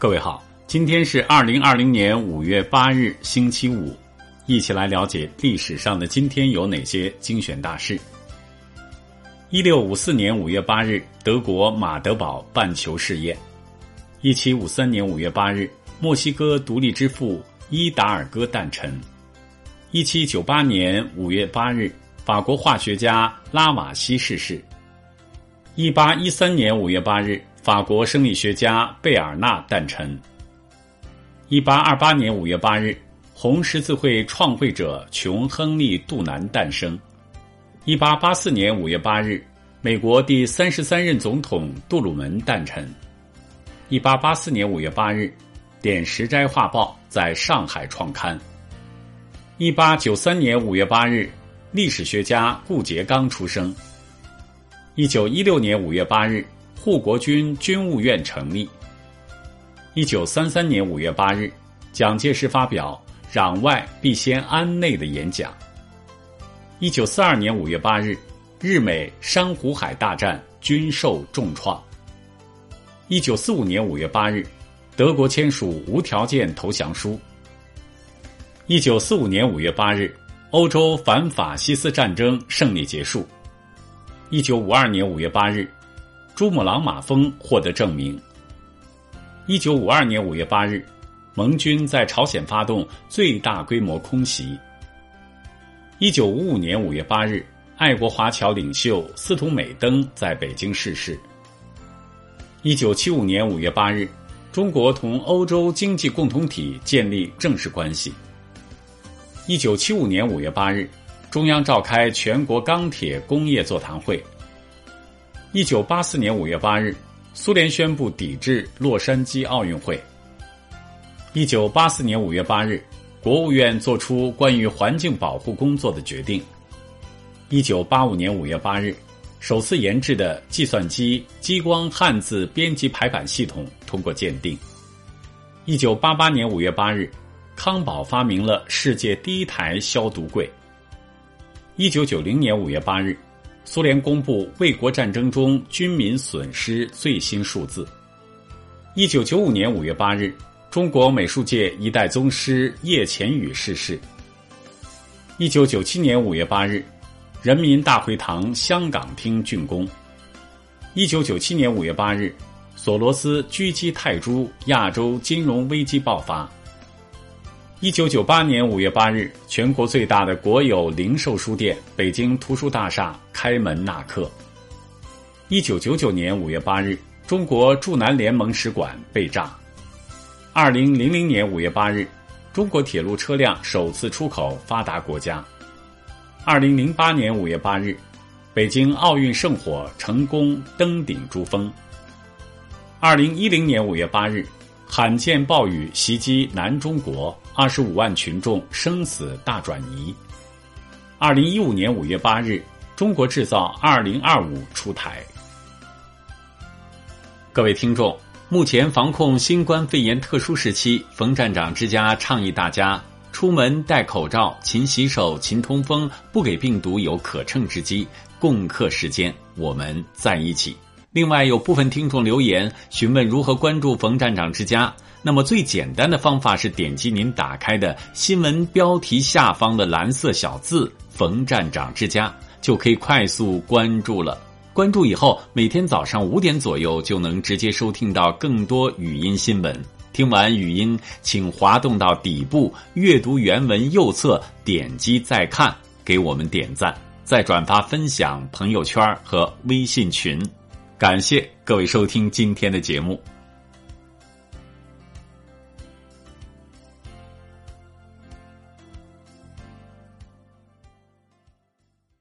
各位好，今天是二零二零年五月八日，星期五，一起来了解历史上的今天有哪些精选大事。一六五四年五月八日，德国马德堡半球试验；一七五三年五月八日，墨西哥独立之父伊达尔戈诞辰；一七九八年五月八日，法国化学家拉瓦锡逝世；一八一三年五月八日。法国生理学家贝尔纳诞辰。一八二八年五月八日，红十字会创会者琼·亨利·杜南诞生。一八八四年五月八日，美国第三十三任总统杜鲁门诞辰。一八八四年五月八日，《点石斋画报》在上海创刊。一八九三年五月八日，历史学家顾颉刚出生。一九一六年五月八日。护国军军务院成立。一九三三年五月八日，蒋介石发表“攘外必先安内”的演讲。一九四二年五月八日，日美珊瑚海大战均受重创。一九四五年五月八日，德国签署无条件投降书。一九四五年五月八日，欧洲反法西斯战争胜利结束。一九五二年五月八日。珠穆朗玛峰获得证明。一九五二年五月八日，盟军在朝鲜发动最大规模空袭。一九五五年五月八日，爱国华侨领袖司徒美登在北京逝世。一九七五年五月八日，中国同欧洲经济共同体建立正式关系。一九七五年五月八日，中央召开全国钢铁工业座谈会。一九八四年五月八日，苏联宣布抵制洛杉矶奥运会。一九八四年五月八日，国务院作出关于环境保护工作的决定。一九八五年五月八日，首次研制的计算机激光汉字编辑排版系统通过鉴定。一九八八年五月八日，康宝发明了世界第一台消毒柜。一九九零年五月八日。苏联公布卫国战争中军民损失最新数字。一九九五年五月八日，中国美术界一代宗师叶浅羽逝世。一九九七年五月八日，人民大会堂香港厅竣工。一九九七年五月八日，索罗斯狙击泰铢，亚洲金融危机爆发。一九九八年五月八日，全国最大的国有零售书店北京图书大厦开门纳客。一九九九年五月八日，中国驻南联盟使馆被炸。二零零零年五月八日，中国铁路车辆首次出口发达国家。二零零八年五月八日，北京奥运圣火成功登顶珠峰。二零一零年五月八日。罕见暴雨袭击南中国，二十五万群众生死大转移。二零一五年五月八日，中国制造二零二五出台。各位听众，目前防控新冠肺炎特殊时期，冯站长之家倡议大家出门戴口罩、勤洗手、勤通风，不给病毒有可乘之机。共克时艰，我们在一起。另外，有部分听众留言询问如何关注冯站长之家。那么，最简单的方法是点击您打开的新闻标题下方的蓝色小字“冯站长之家”，就可以快速关注了。关注以后，每天早上五点左右就能直接收听到更多语音新闻。听完语音，请滑动到底部阅读原文右侧，点击再看，给我们点赞，再转发分享朋友圈和微信群。感谢各位收听今天的节目。